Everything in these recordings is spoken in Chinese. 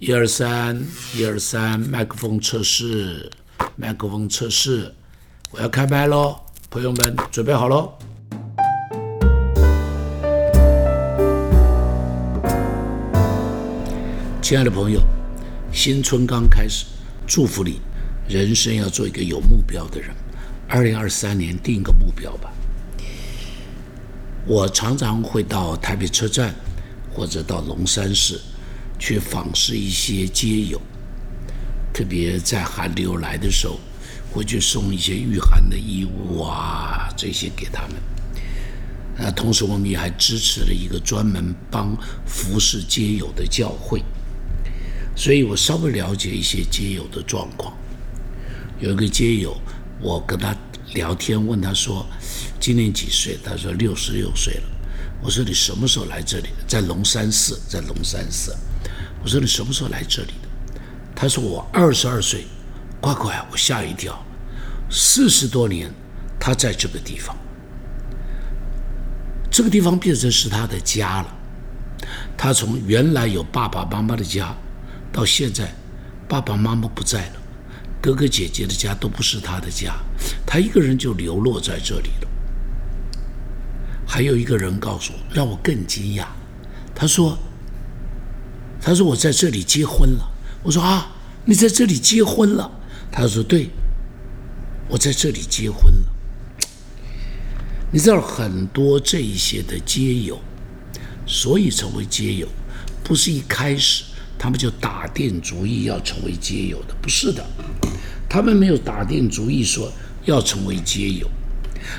一二三，一二三，麦克风测试，麦克风测试，我要开麦喽，朋友们准备好喽。亲爱的朋友，新春刚开始，祝福你，人生要做一个有目标的人。二零二三年定一个目标吧。我常常会到台北车站，或者到龙山寺。去访视一些街友，特别在寒流来的时候，会去送一些御寒的衣物啊，这些给他们。啊，同时我们也还支持了一个专门帮服侍街友的教会，所以我稍微了解一些街友的状况。有一个街友，我跟他聊天，问他说：“今年几岁？”他说：“六十六岁了。”我说：“你什么时候来这里？”在龙山寺，在龙山寺。我说你什么时候来这里的？他说我二十二岁，乖乖，我吓一跳。四十多年，他在这个地方，这个地方变成是他的家了。他从原来有爸爸妈妈的家，到现在爸爸妈妈不在了，哥哥姐姐的家都不是他的家，他一个人就流落在这里了。还有一个人告诉我，让我更惊讶，他说。他说：“我在这里结婚了。”我说：“啊，你在这里结婚了？”他说：“对，我在这里结婚了。”你知道很多这一些的街友，所以成为街友，不是一开始他们就打定主意要成为街友的，不是的，他们没有打定主意说要成为街友，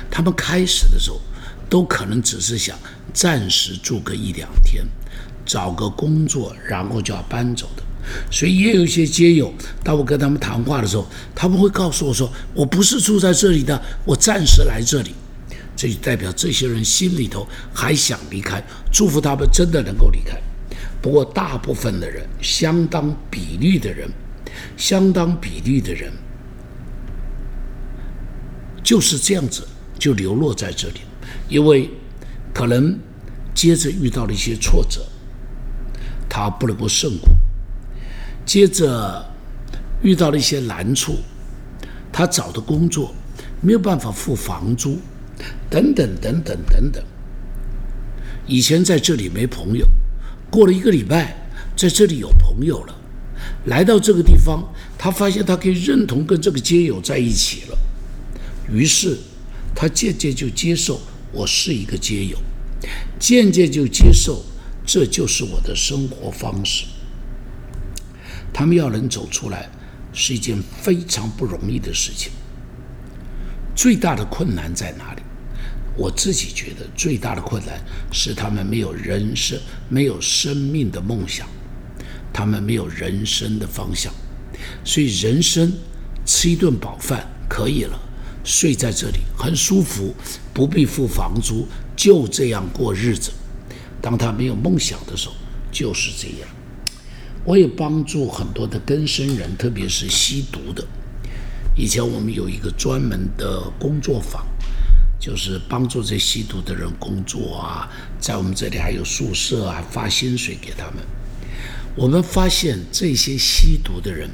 他们开始的时候都可能只是想暂时住个一两天。找个工作，然后就要搬走的，所以也有一些街友，当我跟他们谈话的时候，他们会告诉我说：“我不是住在这里的，我暂时来这里。”这就代表这些人心里头还想离开，祝福他们真的能够离开。不过，大部分的人，相当比例的人，相当比例的人，就是这样子就流落在这里，因为可能接着遇到了一些挫折。他不能够胜过，接着遇到了一些难处，他找的工作没有办法付房租，等等等等等等。以前在这里没朋友，过了一个礼拜，在这里有朋友了。来到这个地方，他发现他可以认同跟这个街友在一起了，于是他渐渐就接受我是一个街友，渐渐就接受。这就是我的生活方式。他们要能走出来，是一件非常不容易的事情。最大的困难在哪里？我自己觉得最大的困难是他们没有人生、没有生命的梦想，他们没有人生的方向。所以，人生吃一顿饱饭可以了，睡在这里很舒服，不必付房租，就这样过日子。当他没有梦想的时候，就是这样。我也帮助很多的根生人，特别是吸毒的。以前我们有一个专门的工作坊，就是帮助这吸毒的人工作啊。在我们这里还有宿舍啊，发薪水给他们。我们发现这些吸毒的人，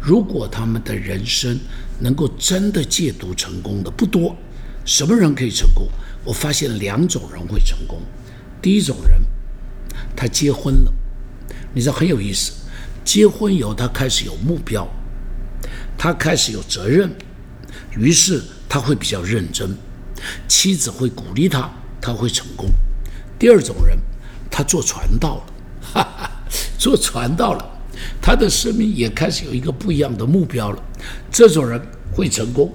如果他们的人生能够真的戒毒成功的不多。什么人可以成功？我发现两种人会成功。第一种人，他结婚了，你知道很有意思。结婚以后，他开始有目标，他开始有责任，于是他会比较认真，妻子会鼓励他，他会成功。第二种人，他做传道了，哈哈，做传道了，他的生命也开始有一个不一样的目标了。这种人会成功。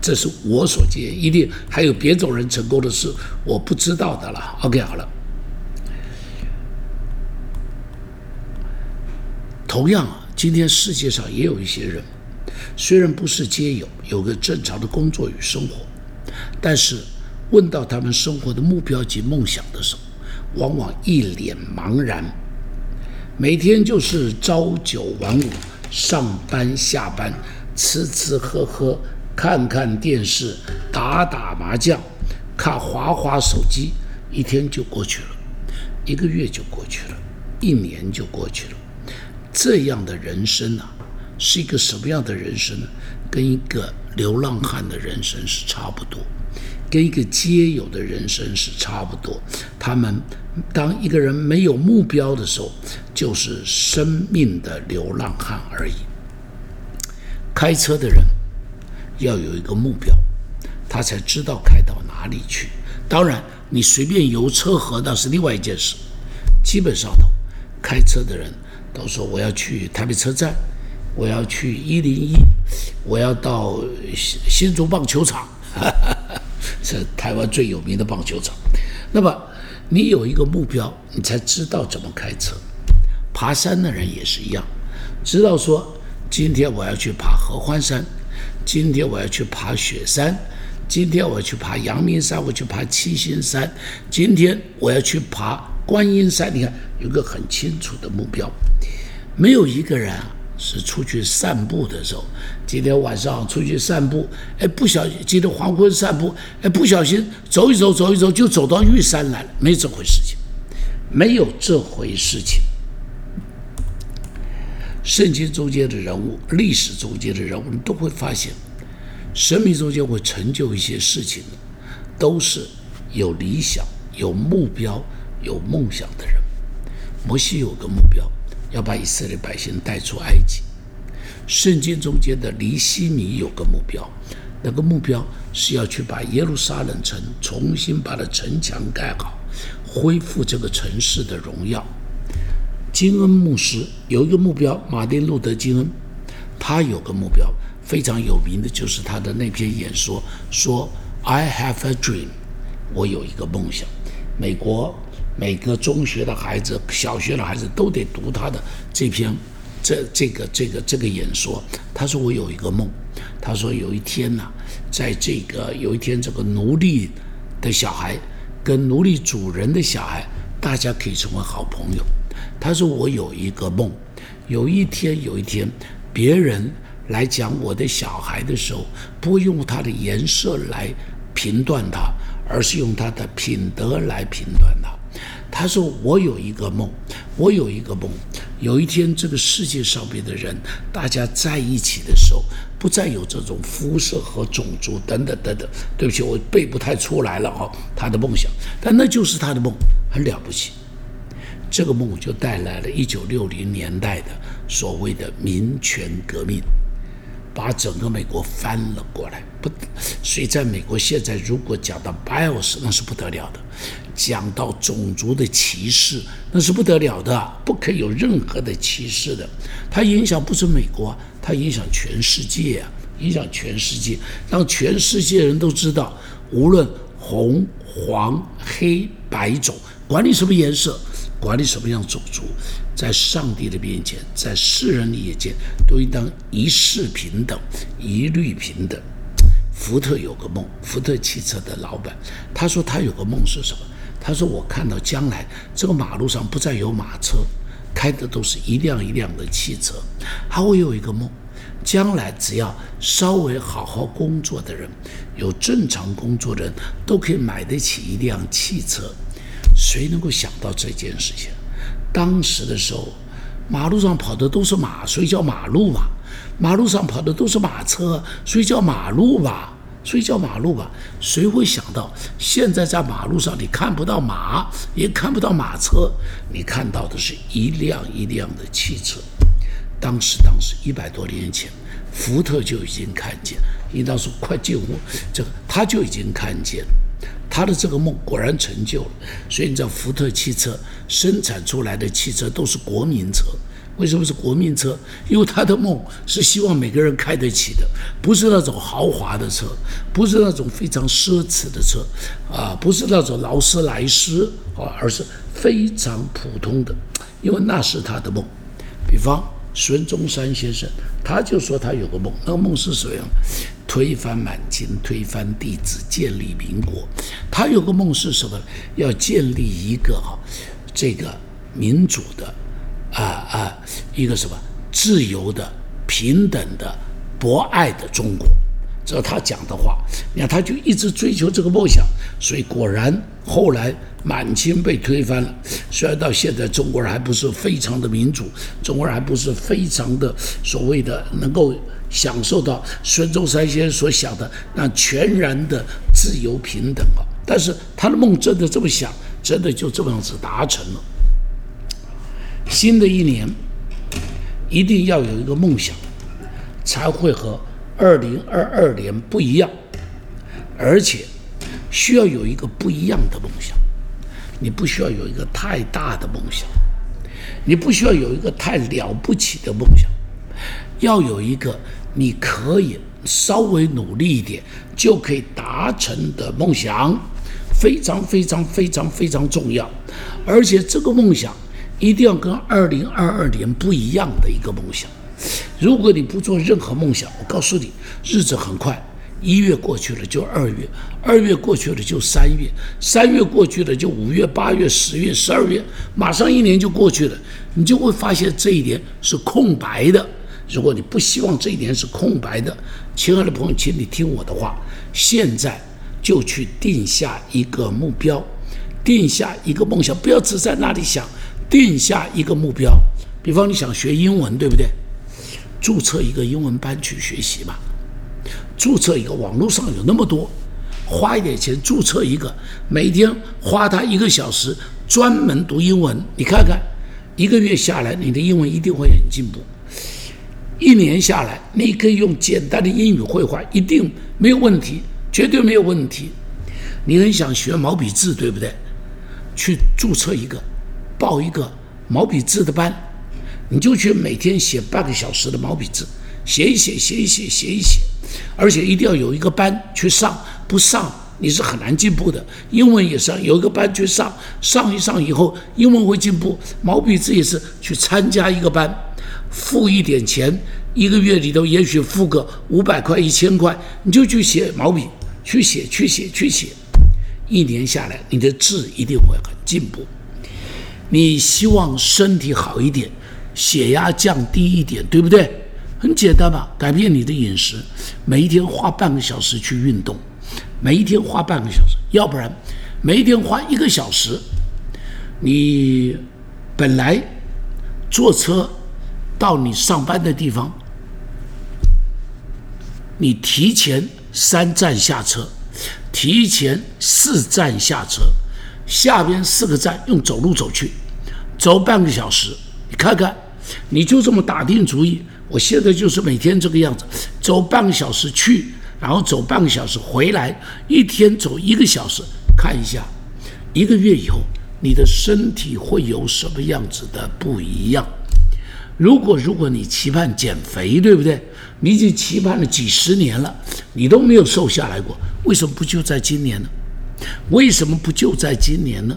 这是我所见，一定还有别种人成功的事，我不知道的了。OK，好了。同样啊，今天世界上也有一些人，虽然不是皆有，有个正常的工作与生活，但是问到他们生活的目标及梦想的时候，往往一脸茫然，每天就是朝九晚五，上班下班，吃吃喝喝。看看电视，打打麻将，看滑滑手机，一天就过去了，一个月就过去了，一年就过去了。这样的人生啊，是一个什么样的人生呢？跟一个流浪汉的人生是差不多，跟一个皆有的人生是差不多。他们当一个人没有目标的时候，就是生命的流浪汉而已。开车的人要有一个目标，他才知道开到哪里去。当然，你随便游车河那是另外一件事。基本上头，开车的人都说我要去台北车站，我要去一零一，我要到新新竹棒球场，是台湾最有名的棒球场。那么，你有一个目标，你才知道怎么开车。爬山的人也是一样，知道说。今天我要去爬合欢山，今天我要去爬雪山，今天我要去爬阳明山，我去爬七星山，今天我要去爬观音山。你看，有个很清楚的目标。没有一个人啊是出去散步的时候，今天晚上出去散步，哎，不小心今天黄昏散步，哎，不小心走一走，走一走就走到玉山来了，没这回事情，没有这回事情。圣经中间的人物，历史中间的人物，你都会发现，神明中间会成就一些事情的，都是有理想、有目标、有梦想的人。摩西有个目标，要把以色列百姓带出埃及。圣经中间的尼西米有个目标，那个目标是要去把耶路撒冷城重新把它城墙盖好，恢复这个城市的荣耀。金恩牧师有一个目标，马丁路德金恩，他有个目标非常有名的，就是他的那篇演说说：“I have a dream，我有一个梦想。”美国每个中学的孩子、小学的孩子都得读他的这篇这这个这个这个演说。他说：“我有一个梦。”他说：“有一天呢，在这个有一天，这个奴隶的小孩跟奴隶主人的小孩，大家可以成为好朋友。”他说：“我有一个梦，有一天，有一天，别人来讲我的小孩的时候，不用他的颜色来评断他，而是用他的品德来评断他。”他说：“我有一个梦，我有一个梦，有一天，这个世界上边的人，大家在一起的时候，不再有这种肤色和种族等等等等。对不起，我背不太出来了哈。他的梦想，但那就是他的梦，很了不起。”这个梦就带来了一九六零年代的所谓的民权革命，把整个美国翻了过来。不，所以在美国现在，如果讲到 BIOS，那是不得了的；讲到种族的歧视，那是不得了的，不可以有任何的歧视的。它影响不止美国，它影响全世界啊，影响全世界，让全世界人都知道，无论红、黄、黑、白种，管你什么颜色。管理什么样种族，在上帝的面前，在世人的眼前，都应当一视平等，一律平等。福特有个梦，福特汽车的老板，他说他有个梦是什么？他说我看到将来这个马路上不再有马车，开的都是一辆一辆的汽车。还会有一个梦，将来只要稍微好好工作的人，有正常工作的人，都可以买得起一辆汽车。谁能够想到这件事情？当时的时候，马路上跑的都是马，所以叫马路吧；马路上跑的都是马车，所以叫马路吧；所以叫马路吧。谁会想到，现在在马路上你看不到马，也看不到马车，你看到的是一辆一辆的汽车。当时，当时一百多年前，福特就已经看见，应当说快进屋这个，他就已经看见。他的这个梦果然成就了，所以你知道福特汽车生产出来的汽车都是国民车。为什么是国民车？因为他的梦是希望每个人开得起的，不是那种豪华的车，不是那种非常奢侈的车，啊，不是那种劳斯莱斯啊，而是非常普通的，因为那是他的梦。比方孙中山先生，他就说他有个梦，那个梦是什么样？推翻满清，推翻帝制，建立民国。他有个梦是什么？要建立一个哈，这个民主的，啊啊，一个什么自由的、平等的、博爱的中国。这是他讲的话。你看，他就一直追求这个梦想，所以果然后来满清被推翻了。虽然到现在中国人还不是非常的民主，中国人还不是非常的所谓的能够享受到孙中山先生所想的那全然的自由平等啊。但是他的梦真的这么想，真的就这么样子达成了。新的一年一定要有一个梦想，才会和二零二二年不一样，而且需要有一个不一样的梦想。你不需要有一个太大的梦想，你不需要有一个太了不起的梦想，要有一个你可以稍微努力一点就可以达成的梦想。非常非常非常非常重要，而且这个梦想一定要跟二零二二年不一样的一个梦想。如果你不做任何梦想，我告诉你，日子很快，一月过去了就二月，二月过去了就三月，三月过去了就五月、八月、十月、十二月，马上一年就过去了，你就会发现这一年是空白的。如果你不希望这一年是空白的，亲爱的朋友，请你听我的话，现在。就去定下一个目标，定下一个梦想，不要只在那里想。定下一个目标，比方你想学英文，对不对？注册一个英文班去学习嘛。注册一个，网络上有那么多，花一点钱注册一个，每天花他一个小时专门读英文。你看看，一个月下来，你的英文一定会很进步。一年下来，你可以用简单的英语绘画，一定没有问题。绝对没有问题。你很想学毛笔字，对不对？去注册一个，报一个毛笔字的班，你就去每天写半个小时的毛笔字，写一写，写一写，写一写。而且一定要有一个班去上，不上你是很难进步的。英文也是有一个班去上，上一上以后，英文会进步。毛笔字也是去参加一个班，付一点钱，一个月里头也许付个五百块、一千块，你就去写毛笔。去写，去写，去写，一年下来，你的字一定会很进步。你希望身体好一点，血压降低一点，对不对？很简单吧，改变你的饮食，每一天花半个小时去运动，每一天花半个小时，要不然每一天花一个小时，你本来坐车到你上班的地方，你提前。三站下车，提前四站下车，下边四个站用走路走去，走半个小时。你看看，你就这么打定主意，我现在就是每天这个样子，走半个小时去，然后走半个小时回来，一天走一个小时，看一下，一个月以后你的身体会有什么样子的不一样？如果如果你期盼减肥，对不对？你已经期盼了几十年了，你都没有瘦下来过，为什么不就在今年呢？为什么不就在今年呢？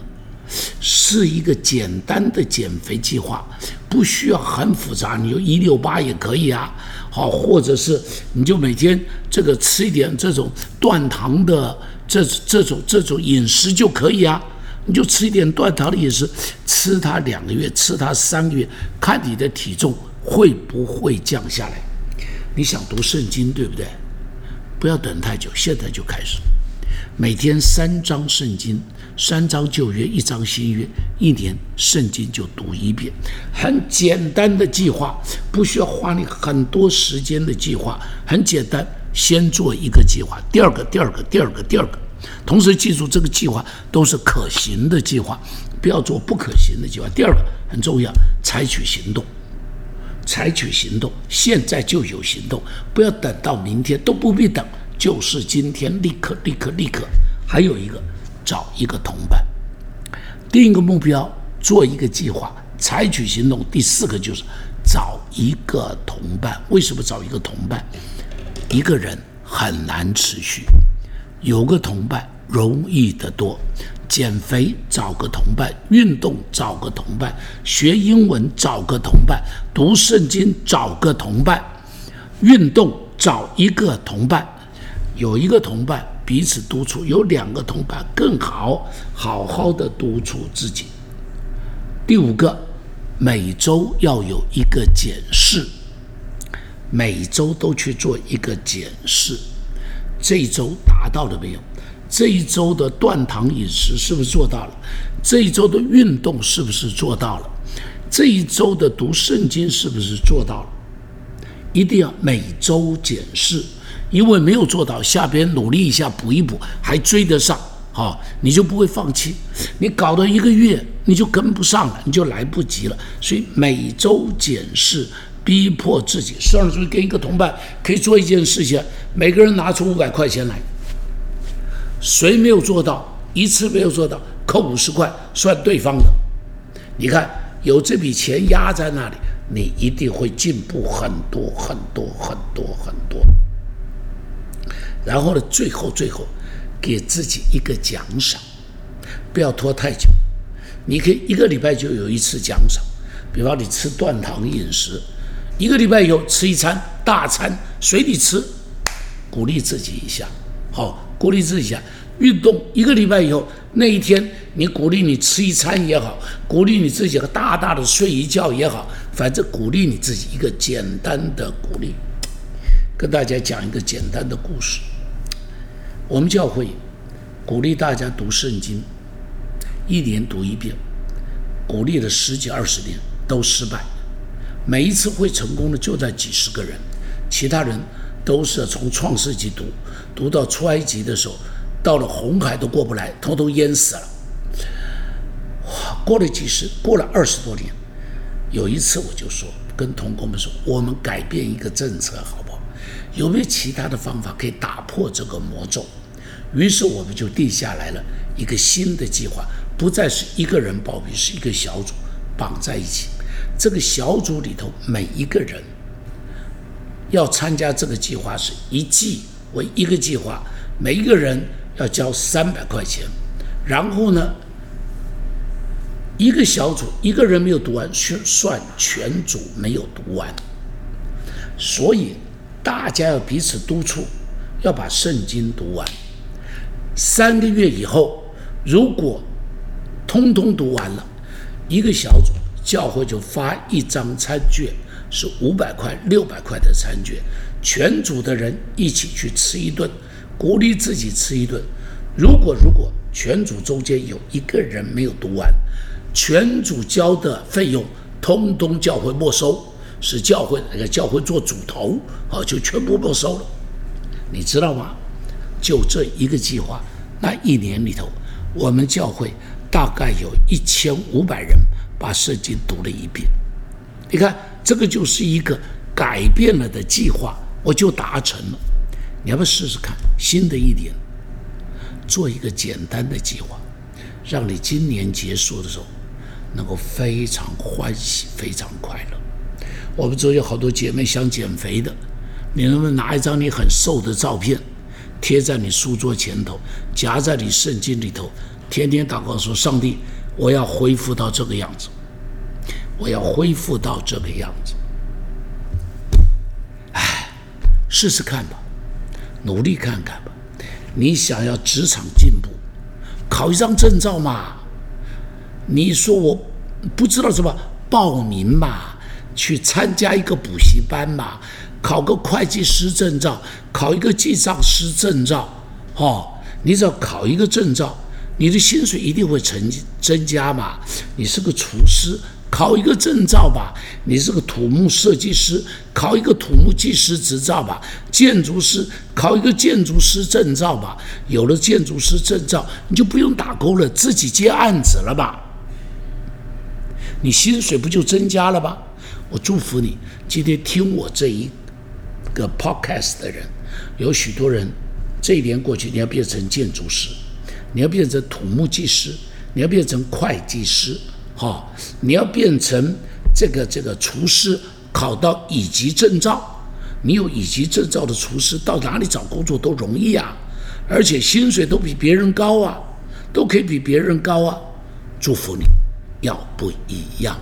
是一个简单的减肥计划，不需要很复杂，你就一六八也可以啊。好，或者是你就每天这个吃一点这种断糖的这这种这种饮食就可以啊。你就吃一点断糖的饮食，吃它两个月，吃它三个月，看你的体重会不会降下来。你想读圣经，对不对？不要等太久，现在就开始。每天三章圣经，三章旧约，一章新约，一年圣经就读一遍。很简单的计划，不需要花你很多时间的计划，很简单。先做一个计划，第二个，第二个，第二个，第二个。同时记住，这个计划都是可行的计划，不要做不可行的计划。第二个很重要，采取行动，采取行动，现在就有行动，不要等到明天，都不必等，就是今天，立刻，立刻，立刻。还有一个，找一个同伴，定一个目标，做一个计划，采取行动。第四个就是找一个同伴。为什么找一个同伴？一个人很难持续。有个同伴容易得多，减肥找个同伴，运动找个同伴，学英文找个同伴，读圣经找个同伴，运动找一个同伴，有一个同伴彼此督促，有两个同伴更好，好好的督促自己。第五个，每周要有一个检视，每周都去做一个检视。这一周达到了没有？这一周的断糖饮食是不是做到了？这一周的运动是不是做到了？这一周的读圣经是不是做到了？一定要每周检视，因为没有做到，下边努力一下补一补，还追得上，好，你就不会放弃。你搞到一个月，你就跟不上了，你就来不及了。所以每周检视，逼迫自己。上周跟一个同伴可以做一件事情，每个人拿出五百块钱来。谁没有做到？一次没有做到，扣五十块，算对方的。你看，有这笔钱压在那里，你一定会进步很多很多很多很多。然后呢，最后最后，给自己一个奖赏，不要拖太久。你可以一个礼拜就有一次奖赏，比方你吃断糖饮食，一个礼拜以后吃一餐大餐，随你吃，鼓励自己一下，好。鼓励自己一下，运动一个礼拜以后，那一天你鼓励你吃一餐也好，鼓励你自己大大的睡一觉也好，反正鼓励你自己一个简单的鼓励。跟大家讲一个简单的故事。我们教会鼓励大家读圣经，一年读一遍，鼓励了十几二十年都失败，每一次会成功的就在几十个人，其他人。都是从创世纪读，读到出埃及的时候，到了红海都过不来，统统淹死了。过了几十，过了二十多年，有一次我就说，跟同工们说，我们改变一个政策好？有没有其他的方法可以打破这个魔咒？于是我们就定下来了一个新的计划，不再是一个人报名，是一个小组绑在一起。这个小组里头每一个人。要参加这个计划是一季为一个计划，每一个人要交三百块钱，然后呢，一个小组一个人没有读完，算全组没有读完。所以大家要彼此督促，要把圣经读完。三个月以后，如果通通读完了，一个小组教会就发一张餐券。是五百块、六百块的餐券，全组的人一起去吃一顿，鼓励自己吃一顿。如果如果全组中间有一个人没有读完，全组交的费用通通教会没收，是教会那个教会做主头啊，就全部没收了。你知道吗？就这一个计划，那一年里头，我们教会大概有一千五百人把圣经读了一遍。你看。这个就是一个改变了的计划，我就达成了。你要不要试试看？新的一年，做一个简单的计划，让你今年结束的时候能够非常欢喜、非常快乐。我们这有好多姐妹想减肥的，你能不能拿一张你很瘦的照片，贴在你书桌前头，夹在你圣经里头，天天祷告说：“上帝，我要恢复到这个样子。”我要恢复到这个样子，哎，试试看吧，努力看看吧。你想要职场进步，考一张证照嘛？你说我不知道什么报名嘛？去参加一个补习班嘛？考个会计师证照，考一个记账师证照，哦，你只要考一个证照，你的薪水一定会成增加嘛？你是个厨师。考一个证照吧，你是个土木设计师，考一个土木技师执照吧；建筑师考一个建筑师证照吧。有了建筑师证照，你就不用打工了，自己接案子了吧？你薪水不就增加了吧？我祝福你，今天听我这一个 podcast 的人，有许多人，这一年过去，你要变成建筑师，你要变成土木技师，你要变成会计师。好，你要变成这个这个厨师，考到乙级证照，你有乙级证照的厨师，到哪里找工作都容易啊，而且薪水都比别人高啊，都可以比别人高啊，祝福你，要不一样。